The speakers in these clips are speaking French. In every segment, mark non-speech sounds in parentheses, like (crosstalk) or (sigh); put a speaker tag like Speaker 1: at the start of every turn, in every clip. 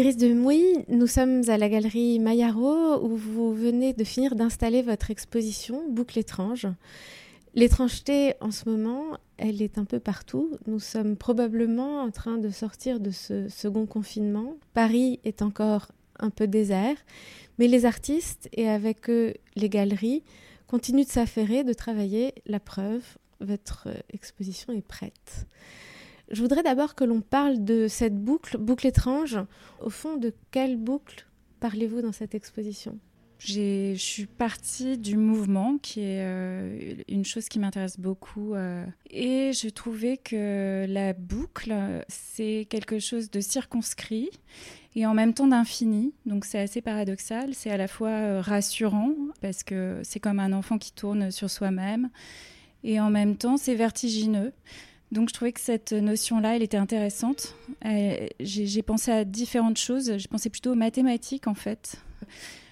Speaker 1: Iris de Mouy, nous sommes à la galerie Maillaro où vous venez de finir d'installer votre exposition Boucle étrange. L'étrangeté en ce moment, elle est un peu partout. Nous sommes probablement en train de sortir de ce second confinement. Paris est encore un peu désert, mais les artistes et avec eux les galeries continuent de s'affairer, de travailler. La preuve, votre exposition est prête. Je voudrais d'abord que l'on parle de cette boucle, boucle étrange. Au fond, de quelle boucle parlez-vous dans cette exposition?
Speaker 2: Je suis partie du mouvement, qui est euh, une chose qui m'intéresse beaucoup. Euh, et je trouvais que la boucle, c'est quelque chose de circonscrit et en même temps d'infini. Donc c'est assez paradoxal. C'est à la fois euh, rassurant, parce que c'est comme un enfant qui tourne sur soi-même. Et en même temps, c'est vertigineux. Donc je trouvais que cette notion-là, elle était intéressante. J'ai pensé à différentes choses. J'ai pensé plutôt aux mathématiques, en fait.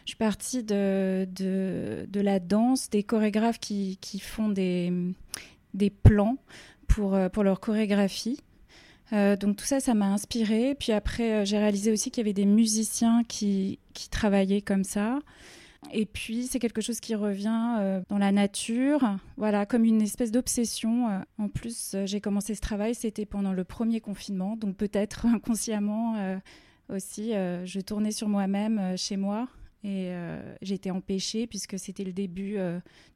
Speaker 2: Je suis partie de, de, la danse, des chorégraphes qui, qui font des, des plans pour, pour leur chorégraphie. Euh, donc tout ça, ça m'a inspiré. Puis après, euh, j'ai réalisé aussi qu'il y avait des musiciens qui, qui travaillaient comme ça. Et puis, c'est quelque chose qui revient euh, dans la nature, voilà, comme une espèce d'obsession. Euh. En plus, euh, j'ai commencé ce travail, c'était pendant le premier confinement, donc peut-être (laughs) inconsciemment aussi, je tournais sur moi-même chez moi. Et été empêchée puisque c'était le début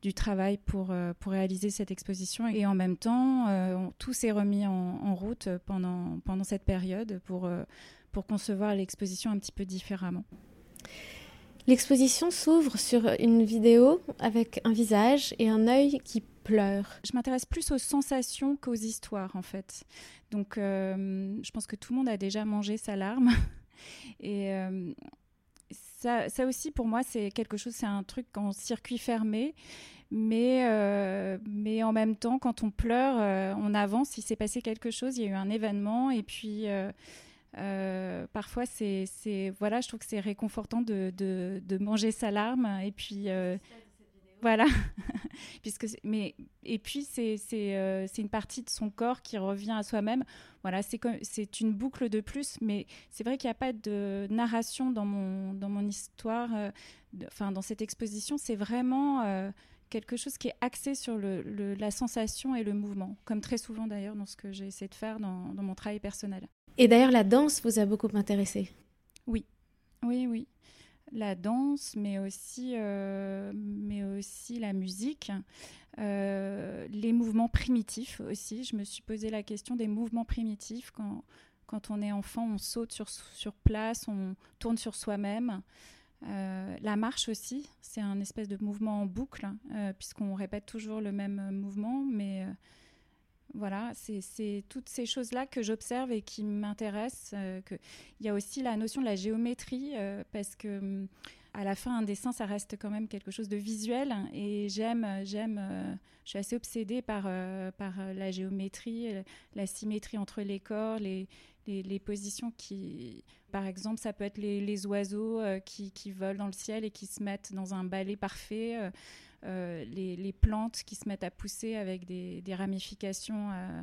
Speaker 2: du travail pour, pour réaliser cette exposition. Et en même temps, tout s'est remis en, en, route pendant, pendant cette période pour, pour concevoir l'exposition un petit peu différemment.
Speaker 1: L'exposition s'ouvre sur une vidéo avec un visage et un œil qui pleure.
Speaker 2: Je m'intéresse plus aux sensations qu'aux histoires en fait. Donc euh, je pense que tout le monde a déjà mangé sa larme. (laughs) Et euh, ça, aussi pour moi c'est quelque chose, c'est un truc en circuit fermé. Mais, euh, mais en même temps, quand on pleure, on avance, il s'est passé quelque chose, il y a eu un événement et puis euh, parfois, c'est, voilà, je trouve que c'est réconfortant de, de, manger sa larme et puis euh, voilà, (laughs) puisque mais et puis c'est euh, c'est une partie de son corps qui revient à soi-même. Voilà, c'est c'est une boucle de plus, mais c'est vrai qu'il n'y a pas de narration dans mon dans mon histoire, enfin dans cette exposition, c'est vraiment quelque chose qui est axé sur le, la sensation et le mouvement, comme très souvent d'ailleurs dans ce que j'ai essayé de faire dans, dans mon travail personnel.
Speaker 1: Et d'ailleurs, la danse vous a beaucoup intéressé
Speaker 2: Oui, oui, oui. La danse, mais aussi, euh, mais aussi la musique, euh, les mouvements primitifs aussi. Je me suis posé la question des mouvements primitifs. Quand, quand on est enfant, on saute sur, sur place, on tourne sur soi-même. Euh, la marche aussi, c'est un espèce de mouvement en boucle, puisqu'on répète toujours le même mouvement, mais voilà, c'est toutes ces choses-là que j'observe et qui m'intéressent. Euh, il y a aussi la notion de la géométrie, euh, parce que hum, à la fin, un dessin, ça reste quand même quelque chose de visuel. Et j'aime, j'aime, euh, je suis assez obsédée par, la géométrie, la symétrie entre les corps, les, positions qui, par exemple, ça peut être les, les oiseaux qui, qui, volent dans le ciel et qui se mettent dans un balai parfait. Euh, les, plantes qui se mettent à pousser avec des, ramifications euh,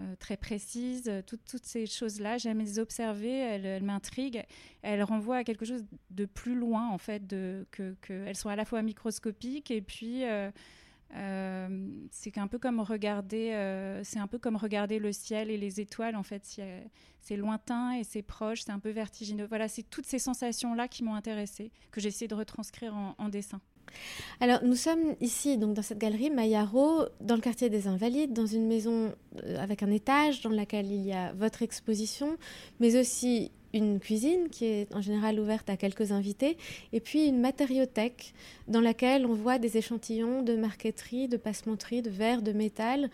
Speaker 2: euh, très précises. toutes ces choses-là, j'aime les observer, elles, m'intriguent. Elles renvoient à quelque chose de plus loin, en fait, que, elles sont à la fois microscopiques et puis... c'est un peu comme regarder, c'est un peu comme regarder le ciel et les étoiles. En fait, c'est lointain et c'est proche, c'est un peu vertigineux. Voilà, c'est toutes ces sensations là qui m'ont intéressée, que j'ai essayé de retranscrire en dessin.
Speaker 1: Alors, nous sommes ici, donc dans cette galerie Maillaro, dans le quartier des Invalides, dans une maison euh, avec un étage dans laquelle il y a votre exposition, mais aussi une cuisine qui est en général ouverte à quelques invités, et puis une matériothèque dans laquelle on voit des échantillons de marqueterie, de passementerie, de verre, de métal.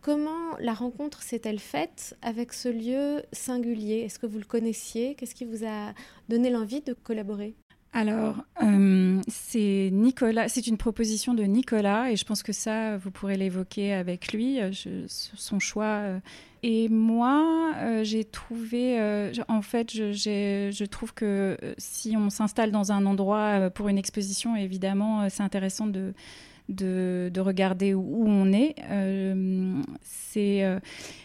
Speaker 1: Comment la rencontre s'est-elle faite avec ce lieu singulier? Est-ce que vous le connaissiez? Qu'est-ce qui vous a donné l'envie de collaborer?
Speaker 2: Alors, euh, c'est une proposition de Nicolas, et je pense que ça, vous pourrez l'évoquer avec lui, euh, son choix. Euh. Et moi, j'ai trouvé, en fait, je, trouve que si on s'installe dans un endroit pour une exposition, évidemment, c'est intéressant de de, regarder où, on est. c'est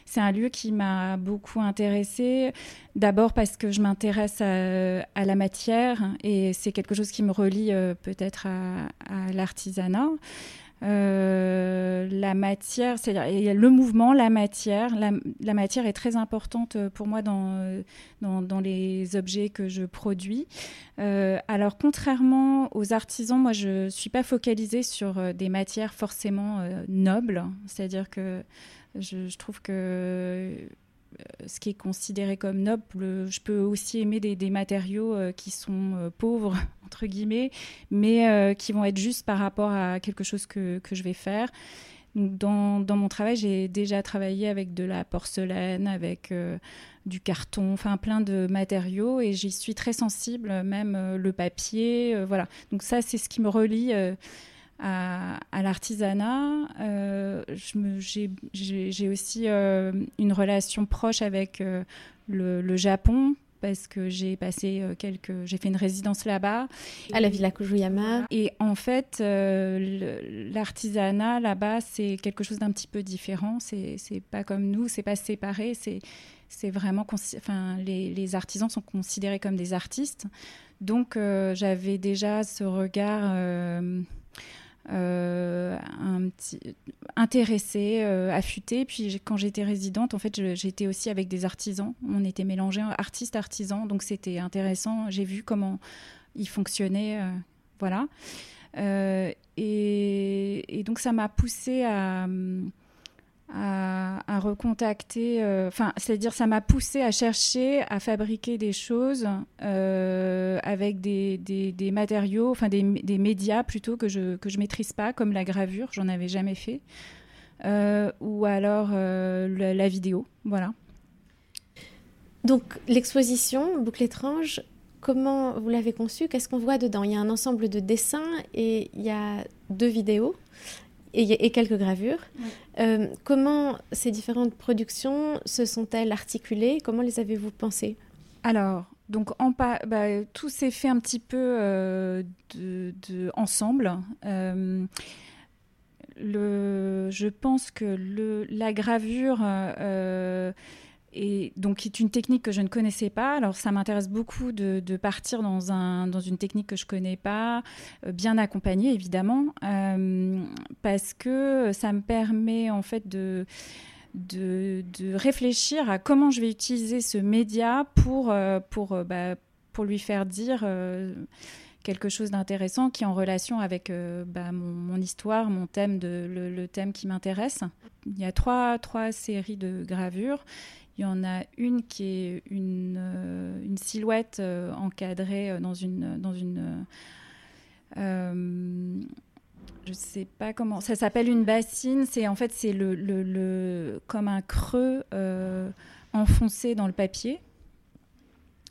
Speaker 2: c'est un lieu qui m'a beaucoup intéressée. D'abord parce que je m'intéresse à, la matière et c'est quelque chose qui me relie peut-être à l'artisanat. Euh, la matière, c'est-à-dire le mouvement, la matière. La, matière est très importante pour moi dans, dans, les objets que je produis. Euh, alors, contrairement aux artisans, moi, je ne suis pas focalisée sur euh, des matières forcément nobles. C'est-à-dire que je, trouve que ce qui est considéré comme noble, je peux aussi aimer des, matériaux qui sont pauvres (laughs) entre guillemets, mais euh, qui vont être juste par rapport à quelque chose que, que je vais faire. Dans, dans, mon travail, j'ai déjà travaillé avec de la porcelaine, avec euh, du carton, enfin plein de matériaux, et j'y suis très sensible, même euh, le papier, voilà. Donc ça, c'est ce qui me relie à, à l'artisanat. j'ai aussi une relation proche avec le, le, Japon parce que j'ai passé euh, quelques, j'ai fait une résidence là-bas.
Speaker 1: À la Villa Kujuyama.
Speaker 2: Et en fait, euh, l'artisanat là-bas, c'est quelque chose d'un petit peu différent. C'est, pas comme nous, c'est pas séparé. C'est, c'est vraiment, enfin, les, les, artisans sont considérés comme des artistes. Donc, euh, j'avais déjà ce regard euh, un intéressée, euh, affûtée. Puis quand j'étais résidente, en fait, j'étais aussi avec des artisans. On était mélangés artistes, artisans, donc c'était intéressant. J'ai vu comment ils fonctionnaient, euh, voilà. Et, et, donc ça m'a poussée à à, recontacter, euh, enfin, c'est-à-dire ça m'a poussé à chercher à fabriquer des choses euh, avec des, des, matériaux, enfin des, des, médias plutôt que je que je maîtrise pas, comme la gravure, j'en avais jamais fait, euh, ou alors la, vidéo, voilà.
Speaker 1: Donc l'exposition Boucle étrange, comment vous l'avez conçue? Qu'est-ce qu'on voit dedans? Il y a un ensemble de dessins et il y a deux vidéos et, quelques gravures. Euh, comment ces différentes productions se sont-elles articulées? Comment les avez-vous pensées?
Speaker 2: Alors, donc en bah, tout s'est fait un petit peu euh, de, ensemble. Euh, le, je pense que le, la gravure et donc c'est une technique que je ne connaissais pas. Alors ça m'intéresse beaucoup de, partir dans, un, dans une technique que je connais pas, euh, bien accompagnée évidemment, euh, parce que ça me permet en fait de, réfléchir à comment je vais utiliser ce média pour, euh, bah, lui faire dire quelque chose d'intéressant qui est en relation avec bah, mon, histoire, mon thème, le, thème qui m'intéresse. Il y a trois séries de gravures il y en a une qui est une, euh, silhouette euh, encadrée euh, dans une, dans une je sais pas comment ça s'appelle une bassine. C'est en fait c'est le, le, comme un creux enfoncé dans le papier.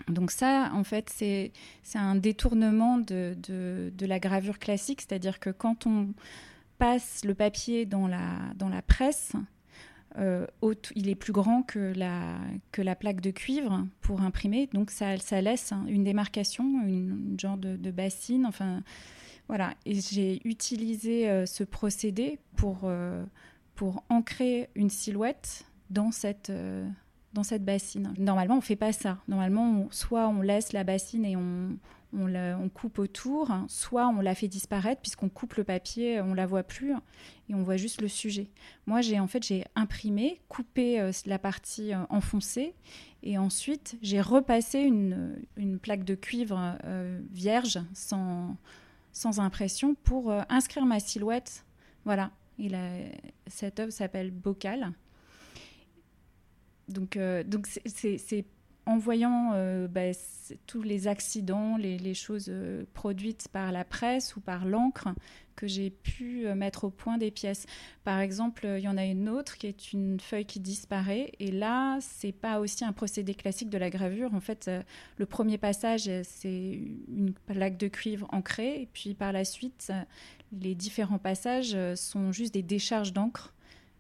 Speaker 2: Donc ça en fait c'est un détournement de, de, de, la gravure classique. C'est-à-dire que quand on passe le papier dans la dans la presse euh, il est plus grand que la, que la plaque de cuivre pour imprimer, donc ça, laisse une démarcation, une, genre de, bassine, enfin voilà. Et j'ai utilisé euh, ce procédé pour, euh, pour ancrer une silhouette dans cette, bassine. Normalement, on fait pas ça. Normalement, soit on laisse la bassine et on, on, coupe autour, soit on la fait disparaître puisqu'on coupe le papier, on la voit plus et on voit juste le sujet. Moi, j'ai en fait j'ai imprimé, coupé euh, la partie euh, enfoncée et ensuite j'ai repassé une, plaque de cuivre euh, vierge sans, sans impression pour inscrire ma silhouette. Voilà. Et cette œuvre s'appelle Bocal. Donc, donc c'est en voyant euh, bah, tous les accidents, les, choses euh, produites par la presse ou par l'encre, que j'ai pu euh, mettre au point des pièces. Par exemple, il y en a une autre qui est une feuille qui disparaît, et là, c'est pas aussi un procédé classique de la gravure. En fait, le premier passage, c'est une plaque de cuivre ancrée, et puis par la suite, les différents passages sont juste des décharges d'encre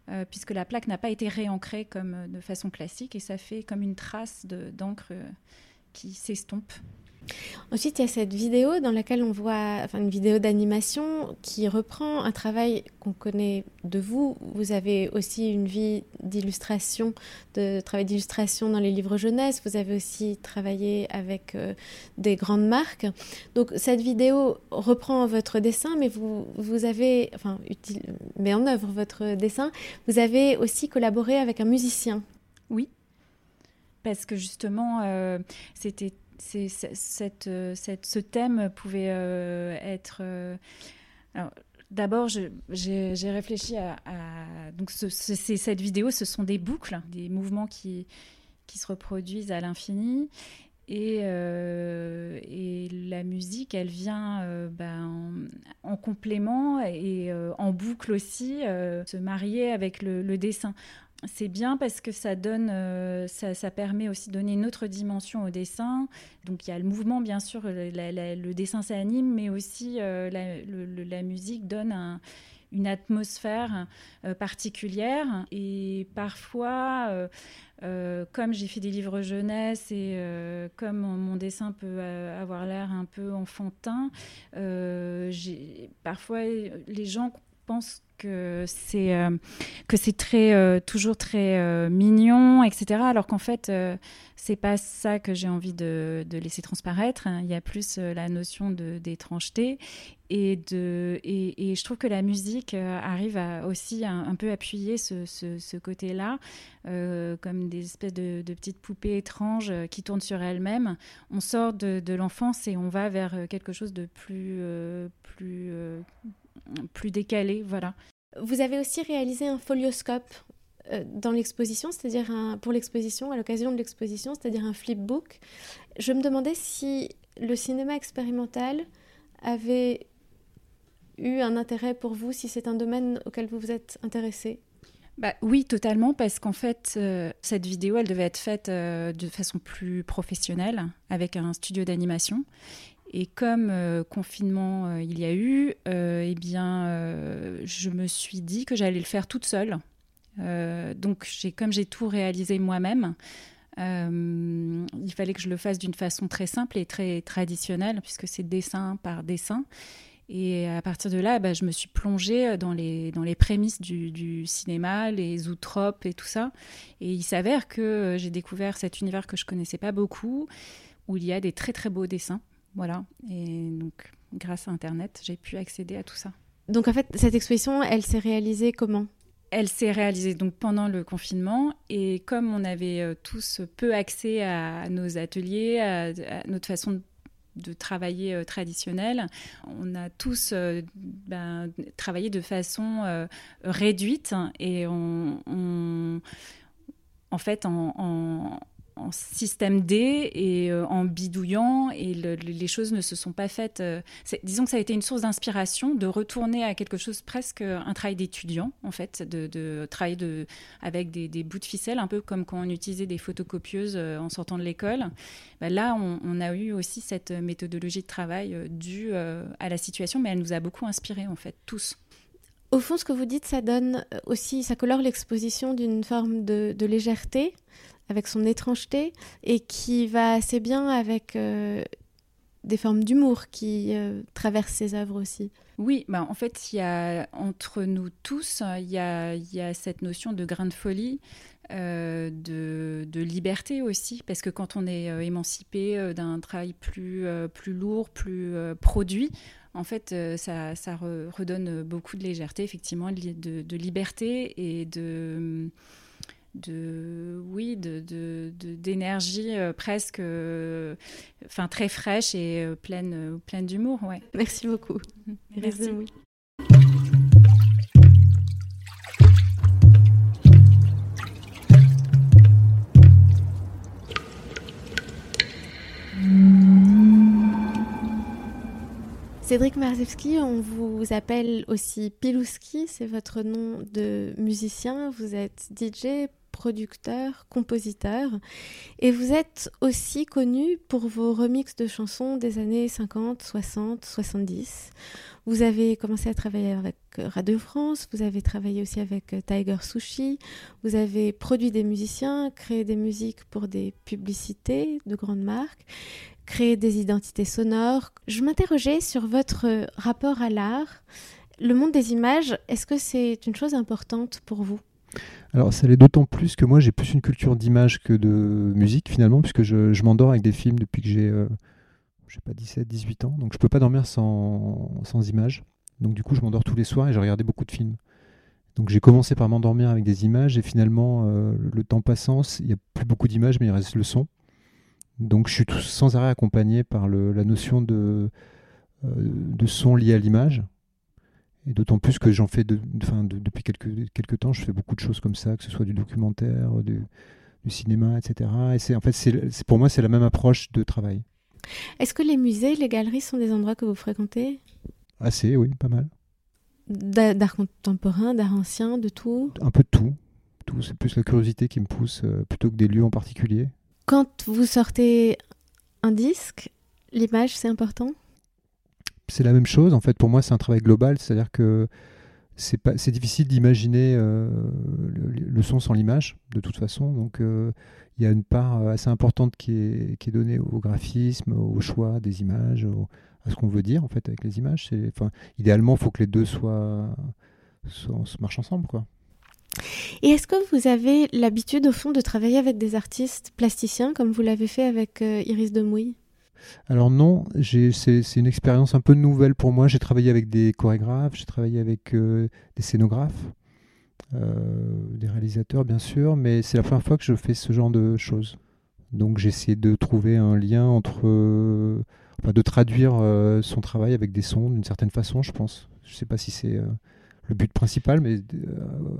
Speaker 2: euh, puisque la plaque n'a pas été réancrée comme euh, de façon classique et ça fait comme une trace d'encre euh, qui s'estompe.
Speaker 1: Ensuite, il y a cette vidéo dans laquelle on voit, une vidéo d'animation qui reprend un travail qu'on connaît de vous. Vous avez aussi une vie d'illustration, de travail d'illustration dans les livres jeunesse. Vous avez aussi travaillé avec euh, des grandes marques. Donc cette vidéo reprend votre dessin, mais vous, vous avez, enfin, utile, met en œuvre votre dessin. Vous avez aussi collaboré avec un musicien.
Speaker 2: Oui, parce que justement, euh, c'était c'est, euh, ce thème pouvait euh, être. Euh, d'abord, j'ai, réfléchi à, donc cette vidéo, ce sont des boucles, des mouvements qui, qui se reproduisent à l'infini. Et, et, la musique, elle vient ben, en, complément et en boucle aussi, se marier avec le dessin c'est bien parce que ça donne, euh, ça, permet aussi de donner une autre dimension au dessin. Donc il y a le mouvement, bien sûr, le dessin s'anime, mais aussi euh, la, musique donne une atmosphère euh, particulière. Et parfois, comme j'ai fait des livres jeunesse et comme mon dessin peut avoir l'air un peu enfantin, parfois les gens que c'est euh, que c'est très euh, toujours très euh, mignon, etc. Alors qu'en fait, c'est pas ça que j'ai envie de, laisser transparaître. Il y a plus la notion d'étrangeté et de et, je trouve que la musique arrive à aussi un, peu appuyer ce, ce, côté-là, comme des espèces de, petites poupées étranges qui tournent sur elles-mêmes. On sort de, l'enfance et on va vers quelque chose de plus plus décalé, voilà.
Speaker 1: Vous avez aussi réalisé un folioscope euh, dans l'exposition, c'est-à-dire pour l'exposition, à l'occasion de l'exposition, c'est-à-dire un flipbook. Je me demandais si le cinéma expérimental avait eu un intérêt pour vous, si c'est un domaine auquel vous vous êtes intéressé.
Speaker 2: Bah, oui, totalement, parce qu'en fait, euh, cette vidéo, elle devait être faite euh, de façon plus professionnelle, avec un studio d'animation. Et comme euh, confinement euh, il y a eu, euh, eh bien, je me suis dit que j'allais le faire toute seule. donc, comme j'ai tout réalisé moi-même, il fallait que je le fasse d'une façon très simple et très traditionnelle, puisque c'est dessin par dessin. Et à partir de là, bah, je me suis plongée dans les, dans les prémices du, cinéma, les zootropes et tout ça. Et il s'avère que j'ai découvert cet univers que je connaissais pas beaucoup, où il y a des très très beaux dessins. Voilà. Et donc, grâce à Internet, j'ai pu accéder à tout ça.
Speaker 1: Donc, en fait, cette exposition, elle s'est réalisée comment?
Speaker 2: Elle s'est réalisée donc pendant le confinement et comme on avait euh, tous peu accès à nos ateliers, à, notre façon de, travailler euh, traditionnelle, on a tous euh, ben, travaillé de façon réduite et on, en fait en, en système D et euh, en bidouillant et les choses ne se sont pas faites. Euh, disons que ça a été une source d'inspiration de retourner à quelque chose presque un travail d'étudiant en fait, de, travailler de, avec des, bouts de ficelle, un peu comme quand on utilisait des photocopieuses euh, en sortant de l'école. Bah, là, on, a eu aussi cette méthodologie de travail due à la situation, mais elle nous a beaucoup inspiré en fait tous.
Speaker 1: Au fond, ce que vous dites, ça donne aussi, ça colore l'exposition d'une forme de légèreté avec son étrangeté et qui va assez bien avec euh, des formes d'humour qui euh, traversent ses œuvres aussi.
Speaker 2: Oui, bah en fait, il y a entre nous tous, il y a, cette notion de grain de folie, euh, de, liberté aussi, parce que quand on est émancipé d'un travail plus, lourd, plus produit, en fait, ça, ça redonne beaucoup de légèreté, effectivement, de, de liberté et de de oui de d'énergie euh, presque euh, enfin très fraîche et euh, pleine pleine d'humour ouais.
Speaker 1: Merci beaucoup. (laughs)
Speaker 2: Merci.
Speaker 1: Cédric Marzewski, on vous appelle aussi Pilouski, c'est votre nom de musicien. Vous êtes DJ, producteur, compositeur, et vous êtes aussi connu pour vos remixes de chansons des années 50, 60, 70. Vous avez commencé à travailler avec Radio France, vous avez travaillé aussi avec Tiger Sushi, vous avez produit des musiciens, créé des musiques pour des publicités de grandes marques, créé des identités sonores. Je m'interrogeais sur votre rapport à l'art. Le monde des images, est-ce que c'est une chose importante pour vous?
Speaker 3: Alors ça l'est d'autant plus que moi j'ai plus une culture d'image que de musique finalement, puisque je, m'endors avec des films depuis que j'ai, euh, je sais pas, 17, 18 ans, donc je peux pas dormir sans, sans images. Donc du coup je m'endors tous les soirs et j'ai regardé beaucoup de films. Donc j'ai commencé par m'endormir avec des images et finalement euh, le temps passant, il n'y a plus beaucoup d'images mais il reste le son. Donc je suis sans arrêt accompagné par la notion de, euh, de son lié à l'image. Et d'autant plus que j'en fais de, depuis quelques, quelques temps, je fais beaucoup de choses comme ça, que ce soit du documentaire, du, cinéma, etc. Et c'est en fait, c'est, pour moi, c'est la même approche de travail.
Speaker 1: Est-ce que les musées, les galeries sont des endroits que vous fréquentez?
Speaker 3: Assez, oui, pas mal.
Speaker 1: D'art contemporain, d'art ancien, de tout?
Speaker 3: Un peu de tout. tout. C'est plus la curiosité qui me pousse euh, plutôt que des lieux en particulier.
Speaker 1: Quand vous sortez un disque, l'image, c'est important?
Speaker 3: C'est la même chose. En fait, pour moi, c'est un travail global, c'est-à-dire que c'est pas, c'est difficile d'imaginer euh, le, son sans l'image, de toute façon. Donc, euh, il y a une part assez importante qui est, qui est donnée au graphisme, au choix des images, à ce qu'on veut dire en fait avec les images. Idéalement, il faut que les deux soient, soient, marchent ensemble, quoi.
Speaker 1: Et est-ce que vous avez l'habitude, au fond, de travailler avec des artistes plasticiens, comme vous l'avez fait avec euh, Iris de Mouille
Speaker 3: alors non, c'est une expérience un peu nouvelle pour moi. J'ai travaillé avec des chorégraphes, j'ai travaillé avec euh, des scénographes, euh, des réalisateurs bien sûr, mais c'est la première fois que je fais ce genre de choses. Donc j'ai essayé de trouver un lien entre, euh, enfin, de traduire son travail avec des sons d'une certaine façon, je pense. Je ne sais pas si c'est le but principal, mais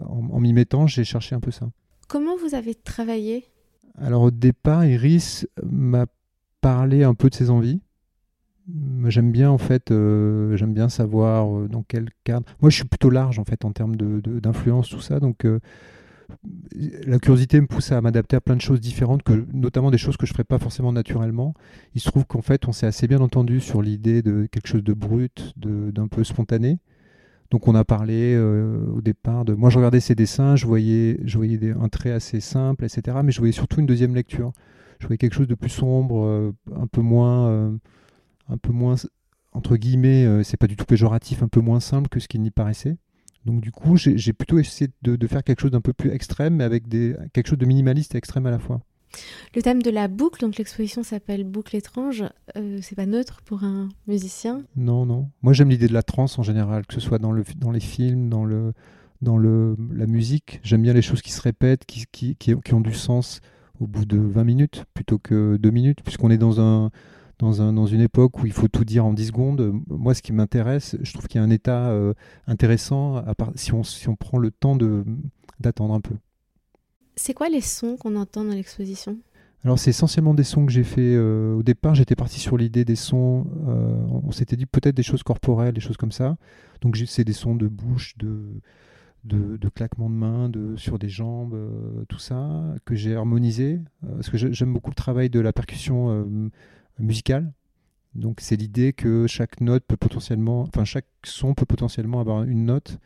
Speaker 3: en, en m'y mettant, j'ai cherché un peu ça.
Speaker 1: Comment vous avez travaillé?
Speaker 3: Alors au départ, Iris m'a parler un peu de ses envies. J'aime bien en fait, euh, j'aime bien savoir euh, dans quel cadre. Moi, je suis plutôt large en fait en termes d'influence, de, tout ça. Donc, euh, la curiosité me pousse à m'adapter à plein de choses différentes, que, notamment des choses que je ferais pas forcément naturellement. Il se trouve qu'en fait, on s'est assez bien entendu sur l'idée de quelque chose de brut, d'un peu spontané. Donc, on a parlé au départ de. Moi, je regardais ses dessins, je voyais, je voyais des, un trait assez simple, etc. Mais je voyais surtout une deuxième lecture je voulais quelque chose de plus sombre, euh, un peu moins, euh, un peu moins entre guillemets, euh, c'est pas du tout péjoratif, un peu moins simple que ce qui n'y paraissait. Donc du coup, j'ai plutôt essayé de, faire quelque chose d'un peu plus extrême, mais avec des, quelque chose de minimaliste et extrême à la fois.
Speaker 1: Le thème de la boucle, donc l'exposition s'appelle Boucle étrange, c'est pas neutre pour un musicien?
Speaker 3: Non, non. Moi j'aime l'idée de la trance en général, que ce soit dans, le, dans les films, dans, le, dans le, la musique. J'aime bien les choses qui se répètent, qui, qui, qui ont du sens au bout de 20 minutes plutôt que 2 minutes, puisqu'on est dans, un, dans, un, dans une époque où il faut tout dire en 10 secondes. Moi, ce qui m'intéresse, je trouve qu'il y a un état euh, intéressant à part, si, on, si on prend le temps d'attendre un peu.
Speaker 1: C'est quoi les sons qu'on entend dans l'exposition?
Speaker 3: Alors c'est essentiellement des sons que j'ai fait euh, au départ. J'étais parti sur l'idée des sons. Euh, on s'était dit peut-être des choses corporelles, des choses comme ça. Donc c'est des sons de bouche, de, de, claquements de mains, de, sur des jambes, euh, tout ça, que j'ai harmonisé. Euh, parce que j'aime beaucoup le travail de la percussion euh, musicale. Donc c'est l'idée que chaque note peut potentiellement, enfin chaque son peut potentiellement avoir une note.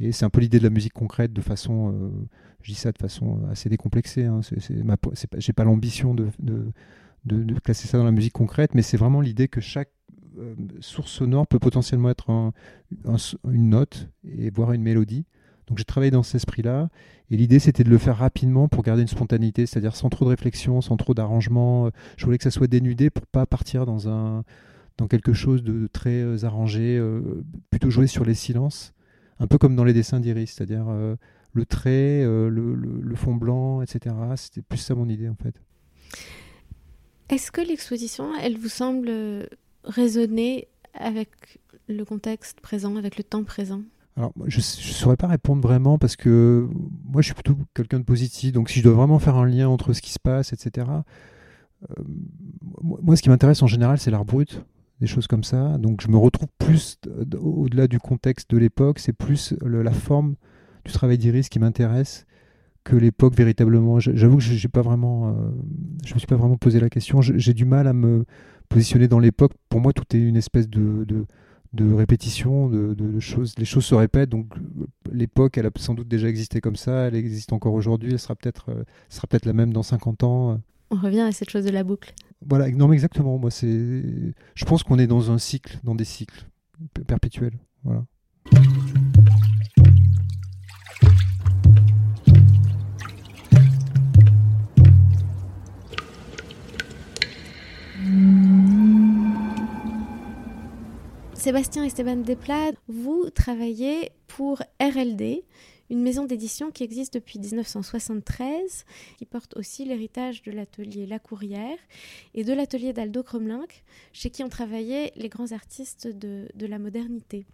Speaker 3: Et c'est un peu l'idée de la musique concrète de façon, je dis ça de façon assez décomplexée. Hein, j'ai pas l'ambition de, de, classer ça dans la musique concrète, mais c'est vraiment l'idée que chaque source sonore peut potentiellement être une note et voire une mélodie. Donc j'ai travaillé dans cet esprit-là. Et l'idée, c'était de le faire rapidement pour garder une spontanéité, c'est-à-dire sans trop de réflexion, sans trop d'arrangement. Je voulais que ça soit dénudé pour pas partir dans, quelque chose de très euh, arrangé, euh, plutôt jouer sur les silences, un peu comme dans les dessins d'Iris, c'est-à-dire euh, le trait, le, fond blanc, etc. C'était plus ça mon idée en fait.
Speaker 1: Est-ce que l'exposition, elle vous semble résonner avec le contexte présent, avec le temps présent?
Speaker 3: Alors, je ne saurais pas répondre vraiment parce que moi, je suis plutôt quelqu'un de positif. Donc, si je dois vraiment faire un lien entre ce qui se passe, etc., euh, moi, ce qui m'intéresse en général, c'est l'art brut, des choses comme ça. Donc, je me retrouve plus au-delà du contexte de l'époque, c'est plus la forme du travail d'Iris qui m'intéresse que l'époque véritablement. J'avoue que j'ai pas vraiment, je me suis pas vraiment posé la question. J'ai du mal à me positionner dans l'époque. Pour moi, tout est une espèce de, répétition, de, choses. Les choses se répètent. Donc l'époque, elle a sans doute déjà existé comme ça. Elle existe encore aujourd'hui. Elle sera peut-être, sera peut-être la même dans 50 ans.
Speaker 1: On revient à cette chose de la boucle.
Speaker 3: Voilà, non mais exactement. Moi, c'est, je pense qu'on est dans un cycle, dans des cycles perpétuels. Voilà.
Speaker 1: Sébastien Esteban Desplats, vous travaillez pour RLD, une maison d'édition qui existe depuis 1973, qui porte aussi l'héritage de l'atelier La Courrière et de l'atelier d'Aldo Cromlinck, chez qui ont travaillé les grands artistes de, la modernité.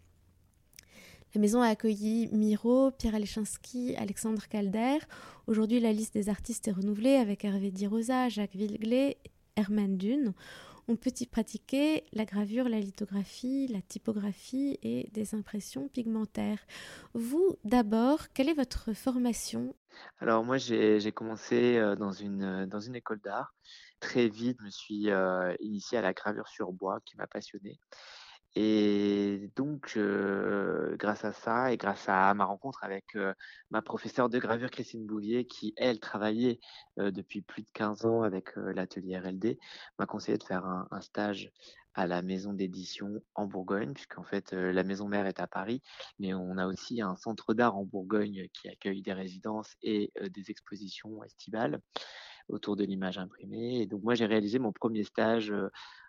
Speaker 1: La maison a accueilli Miro, Pierre Alechinsky, Alexandre Calder. Aujourd'hui, la liste des artistes est renouvelée avec Hervé Di Rosa, Jacques Villeglé, Herman Dune on peut y pratiquer la gravure, la lithographie, la typographie et des impressions pigmentaires. Vous, d'abord, quelle est votre formation?
Speaker 4: Alors moi, j'ai commencé euh, dans une, euh, dans une école d'art. Très vite, je me suis euh, initié à la gravure sur bois qui m'a passionné. Et donc, grâce à ça et grâce à ma rencontre avec ma professeure de gravure, Christine Bouvier, qui, elle, travaillait depuis plus de 15 ans avec l'atelier RLD, m'a conseillé de faire un, stage à la maison d'édition en Bourgogne, puisqu'en fait, la maison mère est à Paris, mais on a aussi un centre d'art en Bourgogne qui accueille des résidences et des expositions estivales autour de l'image imprimée. Et donc, moi, j'ai réalisé mon premier stage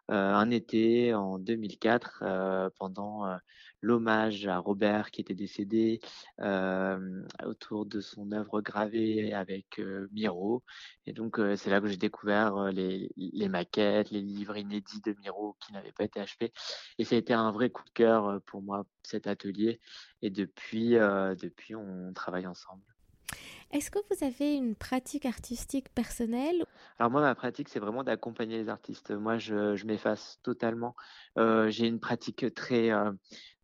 Speaker 4: un été en 2004 euh, pendant euh, l'hommage à Robert qui était décédé autour de son œuvre gravée avec Miro. Et donc c'est là que j'ai découvert les, maquettes, les livres inédits de Miro qui n'avaient pas été achetés. Et ça a été un vrai coup de cœur pour moi cet atelier. Et depuis, depuis on travaille ensemble.
Speaker 1: Est-ce que vous avez une pratique artistique personnelle
Speaker 4: Alors moi, ma pratique, c'est vraiment d'accompagner les artistes. Moi, je, m'efface totalement. Euh, j'ai une pratique très, euh,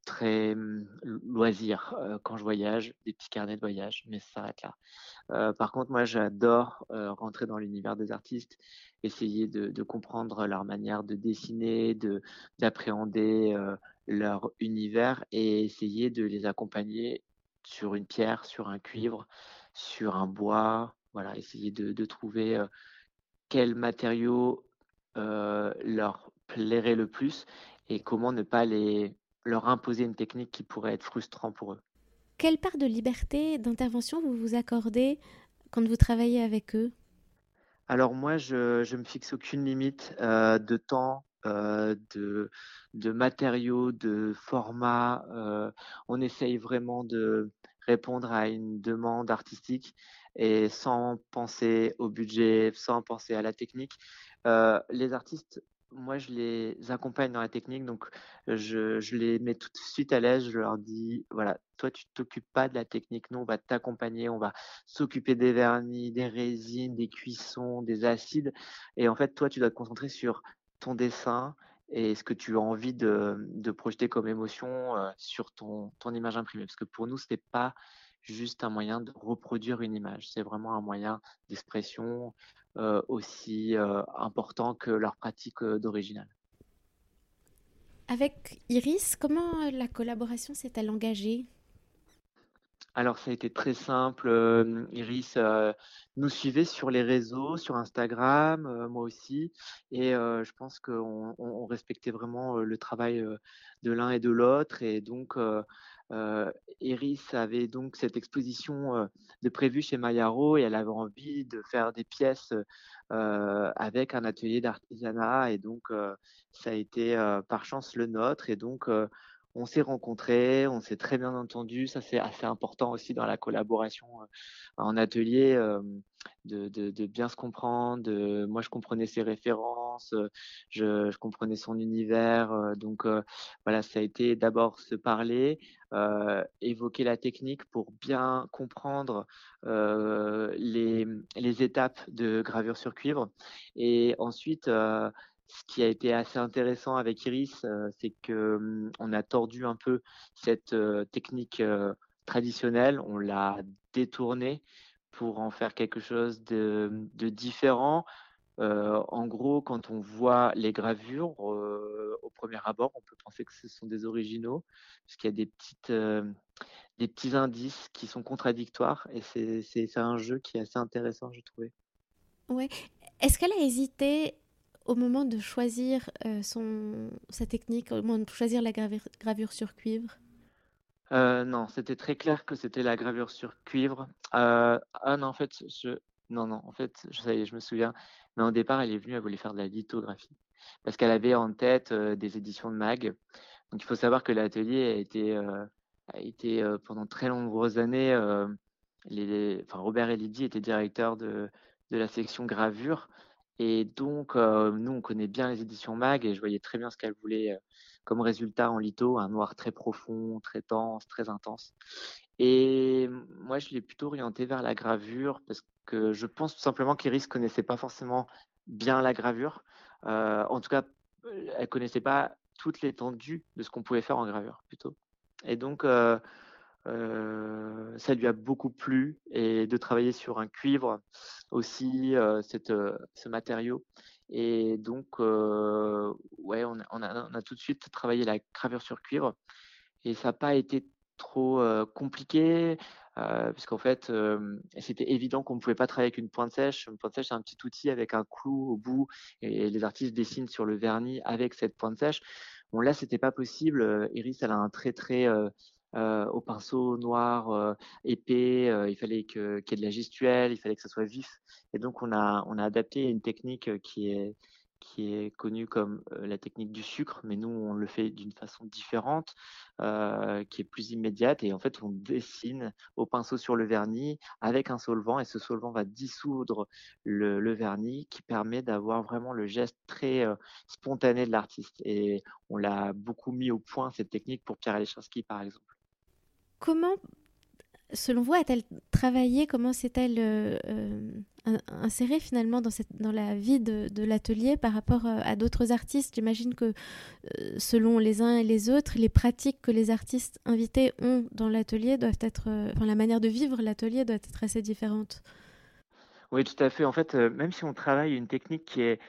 Speaker 4: très mmh, loisir euh, quand je voyage, des petits carnets de voyage, mais ça s'arrête là. par contre, moi, j'adore rentrer dans l'univers des artistes, essayer de, de, comprendre leur manière de dessiner, de d'appréhender leur univers et essayer de les accompagner sur une pierre, sur un cuivre, sur un bois, voilà, essayer de, trouver quel matériau leur plairait le plus et comment ne pas les, leur imposer une technique qui pourrait être frustrant pour eux.
Speaker 1: Quelle part de liberté d'intervention vous vous accordez quand vous travaillez avec eux?
Speaker 4: Alors moi, je ne me fixe aucune limite de temps, de, de matériaux, de format. on essaye vraiment de, répondre à une demande artistique et sans penser au budget, sans penser à la technique. Euh, les artistes, moi, je les accompagne dans la technique, donc je, je, les mets tout de suite à l'aise. Je leur dis, voilà, toi, tu t'occupes pas de la technique, nous, on va t'accompagner, on va s'occuper des vernis, des résines, des cuissons, des acides. Et en fait, toi, tu dois te concentrer sur ton dessin et ce que tu as envie de, de projeter comme émotion euh, sur ton, ton image imprimée? Parce que pour nous, ce n'est pas juste un moyen de reproduire une image, c'est vraiment un moyen d'expression euh, aussi euh, important que leur pratique d'original.
Speaker 1: Avec Iris, comment la collaboration s'est-elle engagée?
Speaker 4: Alors, ça a été très simple. Iris nous suivait sur les réseaux, sur Instagram, moi aussi. Et je pense qu'on on respectait vraiment le travail de l'un et de l'autre. Et donc, Iris avait donc cette exposition de prévue chez Mayaro et elle avait envie de faire des pièces avec un atelier d'artisanat. Et donc, ça a été par chance le nôtre. Et donc, on s'est rencontrés, on s'est très bien entendu. Ça, c'est assez important aussi dans la collaboration euh, en atelier, euh, de, bien se comprendre. moi, je comprenais ses références, euh, je, comprenais son univers. donc, voilà, ça a été d'abord se parler, évoquer la technique pour bien comprendre les, les, étapes de gravure sur cuivre. Et ensuite, ce qui a été assez intéressant avec Iris, euh, c'est que hum, on a tordu un peu cette euh, technique euh, traditionnelle, on l'a détournée pour en faire quelque chose de, différent. en gros, quand on voit les gravures, au premier abord, on peut penser que ce sont des originaux, puisqu'il y a des, petites, des petits indices qui sont contradictoires, et c'est un jeu qui est assez intéressant, je trouvais.
Speaker 1: Ouais. Est-ce qu'elle a hésité au moment de choisir son, sa technique, au moment de choisir la gravure sur cuivre?
Speaker 4: Euh, non, c'était très clair que c'était la gravure sur cuivre. Euh, ah non, en fait, je non, non, en fait, je me souviens, mais au départ, elle est venue, elle voulait faire de la lithographie parce qu'elle avait en tête, euh, des éditions de mag. Donc il faut savoir que l'atelier a été, a été, pendant très nombreuses années, Robert et Lydie étaient directeurs de de la section gravure et donc nous, on connaît bien les éditions mag et je voyais très bien ce qu'elle voulait, comme résultat en litho, un noir très profond, très dense, très intense. Et moi, je l'ai plutôt orienté vers la gravure parce que je pense tout simplement qu'Iris connaissait pas forcément bien la gravure. En tout cas, elle connaissait pas toute l'étendue de ce qu'on pouvait faire en gravure plutôt. Et donc, ça lui a beaucoup plu et de travailler sur un cuivre aussi, ce matériau. Et donc, ouais, on a, tout de suite travaillé la gravure sur cuivre. Et ça n'a pas été trop compliqué, puisqu'en fait, c'était évident qu'on ne pouvait pas travailler avec une pointe sèche. Une pointe sèche, c'est un petit outil avec un clou au bout, et les artistes dessinent sur le vernis avec cette pointe sèche. Bon, là, c'était pas possible. Iris, elle a un très, très au pinceau noir euh, épais, euh, il fallait qu'il y ait de la gestuelle, il fallait que ça soit vif. Et donc on a, adapté une technique qui est, connue comme la technique du sucre, mais nous on le fait d'une façon différente, qui est plus immédiate. Et en fait on dessine au pinceau sur le vernis avec un solvant, et ce solvant va dissoudre le, vernis, qui permet d'avoir vraiment le geste très spontané de l'artiste. Et on l'a beaucoup mis au point cette technique pour Pierre Alechinsky par exemple
Speaker 1: comment, selon vous, a-t-elle travaillé Comment s'est-elle euh, euh, insérée finalement dans, la vie de, l'atelier par rapport euh, à d'autres artistes? J'imagine que selon les uns et les autres, les pratiques que les artistes invités ont dans l'atelier doivent être, enfin la manière de vivre l'atelier doit être assez différente.
Speaker 4: Oui, tout à fait. En fait, même si on travaille une technique qui est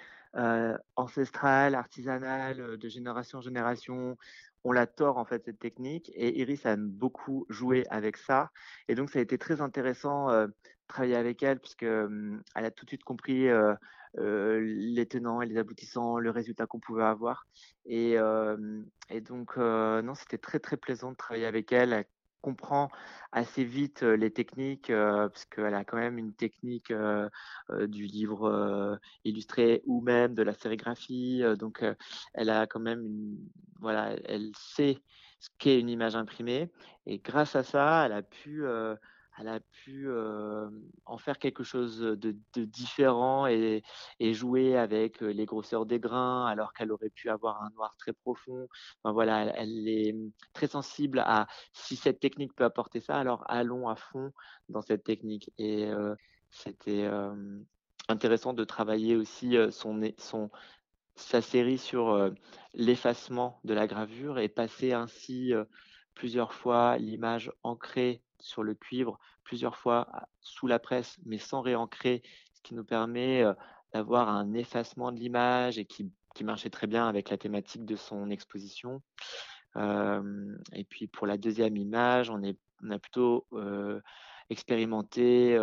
Speaker 4: ancestrale, artisanale, de génération en génération, on la tord en fait cette technique et Iris a beaucoup joué avec ça et donc ça a été très intéressant de travailler avec elle puisque elle a tout de suite compris les tenants et les aboutissants, le résultat qu'on pouvait avoir et, et donc non c'était très très plaisant de travailler avec elle comprend assez vite les techniques, parce qu'elle a quand même une technique du livre illustré ou même de la sérigraphie. donc, elle a quand même une, voilà, elle sait ce qu'est une image imprimée. Et grâce à ça, elle a pu elle a pu en faire quelque chose de, différent et, jouer avec les grosseurs des grains alors qu'elle aurait pu avoir un noir très profond. voilà, elle, est mmh, très sensible à si cette technique peut apporter ça, alors allons à fond dans cette technique. Et c'était intéressant de travailler aussi son, sa série sur l'effacement de la gravure et passer ainsi plusieurs fois l'image ancrée sur le cuivre plusieurs fois sous la presse, mais sans réancrer, ce qui nous permet d'avoir un effacement de l'image et qui, marchait très bien avec la thématique de son exposition. et puis pour la deuxième image, on, est, on a plutôt expérimenté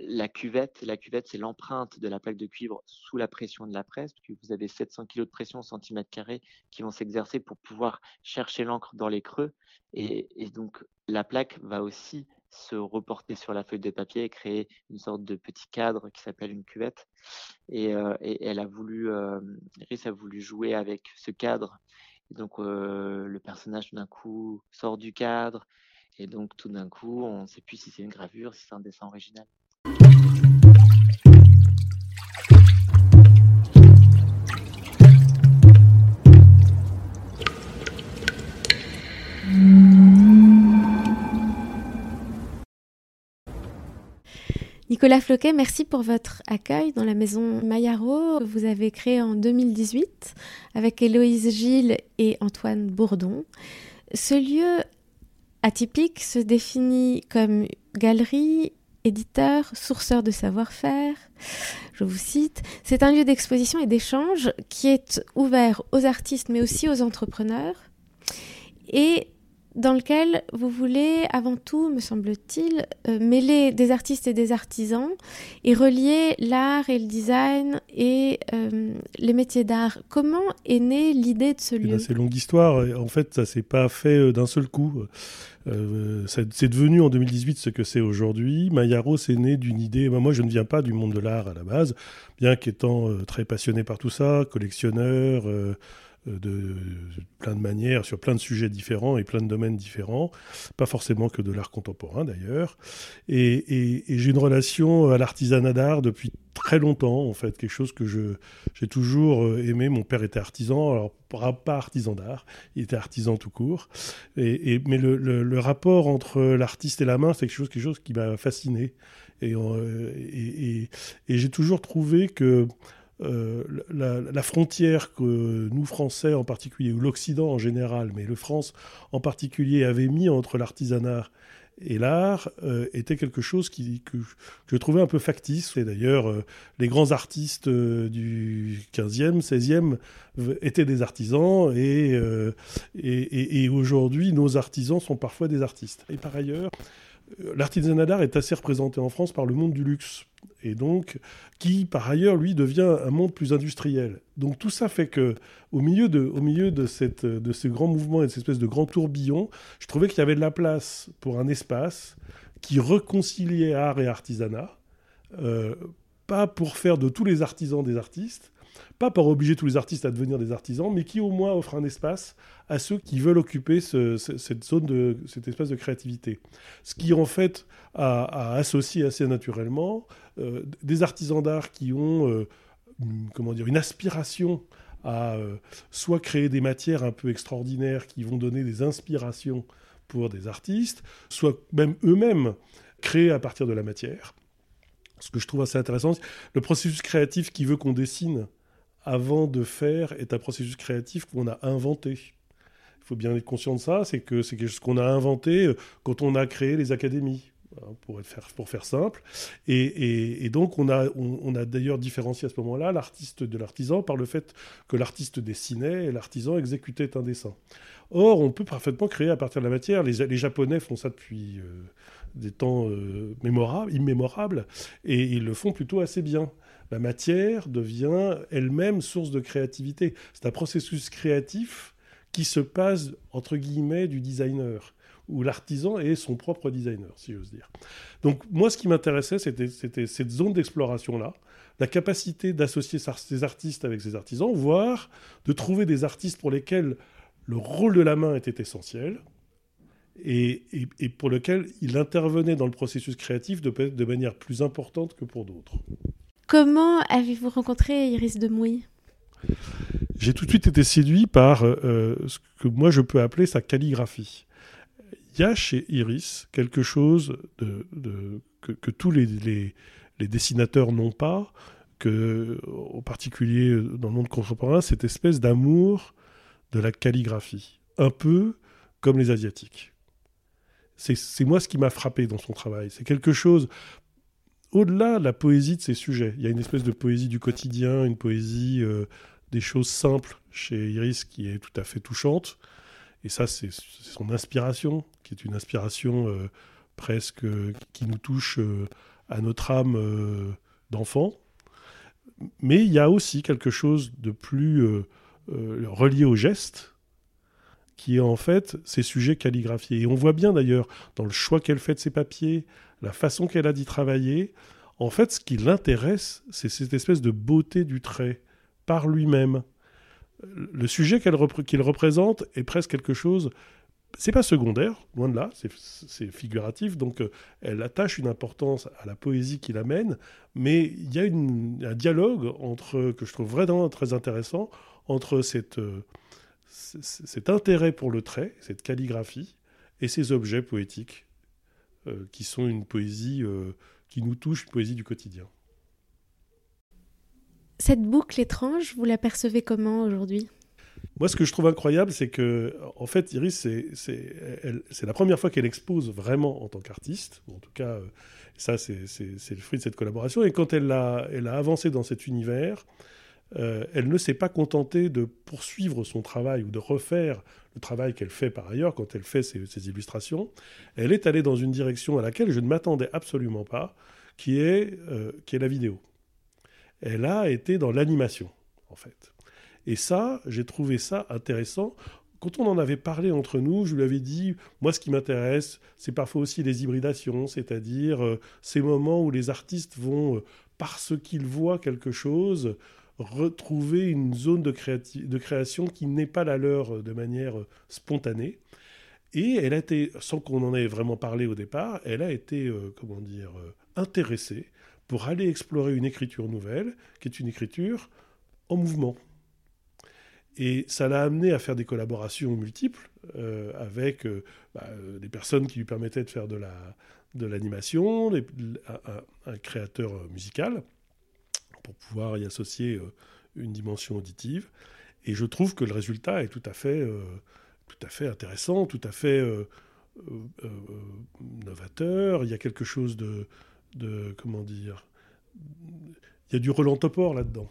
Speaker 4: la cuvette. La cuvette, c'est l'empreinte de la plaque de cuivre sous la pression de la presse, puisque vous avez 700 kg de pression au centimètre carré qui vont s'exercer pour pouvoir chercher l'encre dans les creux. Et, donc, la plaque va aussi se reporter sur la feuille de papier et créer une sorte de petit cadre qui s'appelle une cuvette. Et, elle a voulu, euh, a voulu jouer avec ce cadre. Et donc, le personnage, d'un coup, sort du cadre. Et donc, tout d'un coup, on ne sait plus si c'est une gravure, si c'est un dessin original.
Speaker 1: Nicolas Floquet, merci pour votre accueil dans la maison Maillaro. Vous avez créé en 2018 avec Héloïse Gilles et Antoine Bourdon. Ce lieu atypique se définit comme galerie éditeur, sourceur de savoir-faire. Je vous cite. C'est un lieu d'exposition et d'échange qui est ouvert aux artistes mais aussi aux entrepreneurs et dans lequel vous voulez avant tout, me semble-t-il, euh, mêler des artistes et des artisans et relier l'art et le design et euh, les métiers d'art. Comment est née l'idée de ce
Speaker 5: eh ben,
Speaker 1: lieu?
Speaker 5: C'est longue histoire. En fait, ça s'est pas fait euh, d'un seul coup. C'est devenu en 2018 ce que c'est aujourd'hui. Mayaro, c'est né d'une idée. Moi, je ne viens pas du monde de l'art à la base, bien qu'étant très passionné par tout ça, collectionneur euh, de plein de manières, sur plein de sujets différents et plein de domaines différents, pas forcément que de l'art contemporain d'ailleurs. Et, j'ai une relation à l'artisanat d'art depuis très longtemps, en fait, quelque chose que j'ai toujours euh, aimé. Mon père était artisan, alors pas artisan d'art, il était artisan tout court. Et, mais le, rapport entre l'artiste et la main, c'est quelque chose, quelque chose qui m'a fasciné. Et, euh, et j'ai toujours trouvé que euh, la, frontière que nous, Français en particulier, ou l'Occident en général, mais le France en particulier, avait mis entre l'artisanat et l'art euh, était quelque chose qui, que, je trouvais un peu factice. Et d'ailleurs, euh, les grands artistes du 15e, 16e étaient des artisans et aujourd'hui, nos artisans sont parfois des artistes. Et par ailleurs, l'artisanat d'art est assez représenté en France par le monde du luxe et donc qui par ailleurs lui devient un monde plus industriel. Donc tout ça fait que au milieu de, au milieu de, cette, de ce grand mouvement et de cette espèce de grand tourbillon, je trouvais qu'il y avait de la place pour un espace qui réconciliait art et artisanat, euh, pas pour faire de tous les artisans des artistes, pas pour obliger tous les artistes à devenir des artisans, mais qui au moins offre un espace à ceux qui veulent occuper cette zone cet espace de créativité. Ce qui en fait a, associé assez naturellement euh, des artisans d'art qui ont euh, comment dire une aspiration à euh, soit créer des matières un peu extraordinaires qui vont donner des inspirations pour des artistes, soit même eux-mêmes créer à partir de la matière. Ce que je trouve assez intéressant, le processus créatif qui veut qu'on dessine avant de faire est un processus créatif qu'on a inventé. Il faut bien être conscient de ça, c'est que c'est quelque chose qu'on a inventé euh, quand on a créé les académies. Pour, faire, pour faire simple. Et, donc, on a, on, a d'ailleurs différencié à ce moment-là l'artiste de l'artisan par le fait que l'artiste dessinait et l'artisan exécutait un dessin. Or, on peut parfaitement créer à partir de la matière. Les, Japonais font ça depuis euh, des temps euh, mémorables, immémorables, et ils le font plutôt assez bien la matière devient elle-même source de créativité. C'est un processus créatif qui se passe, entre guillemets, du designer, où l'artisan est son propre designer, si j'ose dire. Donc moi, ce qui m'intéressait, c'était cette zone d'exploration-là, la capacité d'associer ces artistes avec ces artisans, voire de trouver des artistes pour lesquels le rôle de la main était essentiel, et, pour lequel il intervenait dans le processus créatif de, de manière plus importante que pour d'autres.
Speaker 1: Comment avez-vous rencontré Iris de Mouy?
Speaker 5: J'ai tout de suite été séduit par euh, ce que moi je peux appeler sa calligraphie. Il y a chez Iris quelque chose que, tous les, les, dessinateurs n'ont pas, que, en particulier dans le monde contemporain, cette espèce d'amour de la calligraphie, un peu comme les Asiatiques. C'est moi ce qui m'a frappé dans son travail. C'est quelque chose, au-delà de la poésie de ces sujets. Il y a une espèce de poésie du quotidien, une poésie euh, des choses simples chez Iris qui est tout à fait touchante. Et ça, c'est son inspiration, qui est une inspiration euh, presque qui nous touche euh, à notre âme d'enfant. Mais il y a aussi quelque chose de plus relié au geste, qui est en fait ces sujets calligraphiés. Et on voit bien d'ailleurs dans le choix qu'elle fait de ses papiers, la façon qu'elle a d'y travailler, en fait, ce qui l'intéresse, c'est cette espèce de beauté du trait par lui-même. Le sujet qu'il représente est presque quelque chose. C'est pas secondaire, loin de là, c'est figuratif, donc euh, elle attache une importance à la poésie qu'il amène, mais il y a un dialogue entre, que je trouve vraiment très intéressant entre cette, euh, cet intérêt pour le trait, cette calligraphie, et ces objets poétiques qui sont une poésie euh, qui nous touche, une poésie du quotidien.
Speaker 1: Cette boucle étrange, vous la percevez comment aujourd'hui?
Speaker 5: Moi, ce que je trouve incroyable, c'est que, en fait, Iris, c'est la première fois qu'elle expose vraiment en tant qu'artiste. En tout cas, euh, ça, c'est le fruit de cette collaboration. Et quand elle a, elle a avancé dans cet univers, euh, elle ne s'est pas contentée de poursuivre son travail ou de refaire le travail qu'elle fait par ailleurs quand elle fait ses, illustrations. Elle est allée dans une direction à laquelle je ne m'attendais absolument pas, qui est, euh, qui est la vidéo. Elle a été dans l'animation, en fait. Et ça, j'ai trouvé ça intéressant. Quand on en avait parlé entre nous, je lui avais dit, moi ce qui m'intéresse, c'est parfois aussi les hybridations, c'est-à-dire euh, ces moments où les artistes vont, parce qu'ils voient quelque chose, retrouver une zone de, création qui n'est pas la leur de manière spontanée. Et elle a été, sans qu'on en ait vraiment parlé au départ, elle a été, euh, comment dire, intéressée pour aller explorer une écriture nouvelle, qui est une écriture en mouvement. Et ça l'a amené à faire des collaborations multiples euh, avec euh, bah, euh, des personnes qui lui permettaient de faire de l'animation, de un, un, créateur musical, pour pouvoir y associer une dimension auditive. Et je trouve que le résultat est tout à fait, tout à fait intéressant, tout à fait novateur. Il y a quelque chose de, de comment dire, il y a du Roland Topor là-dedans.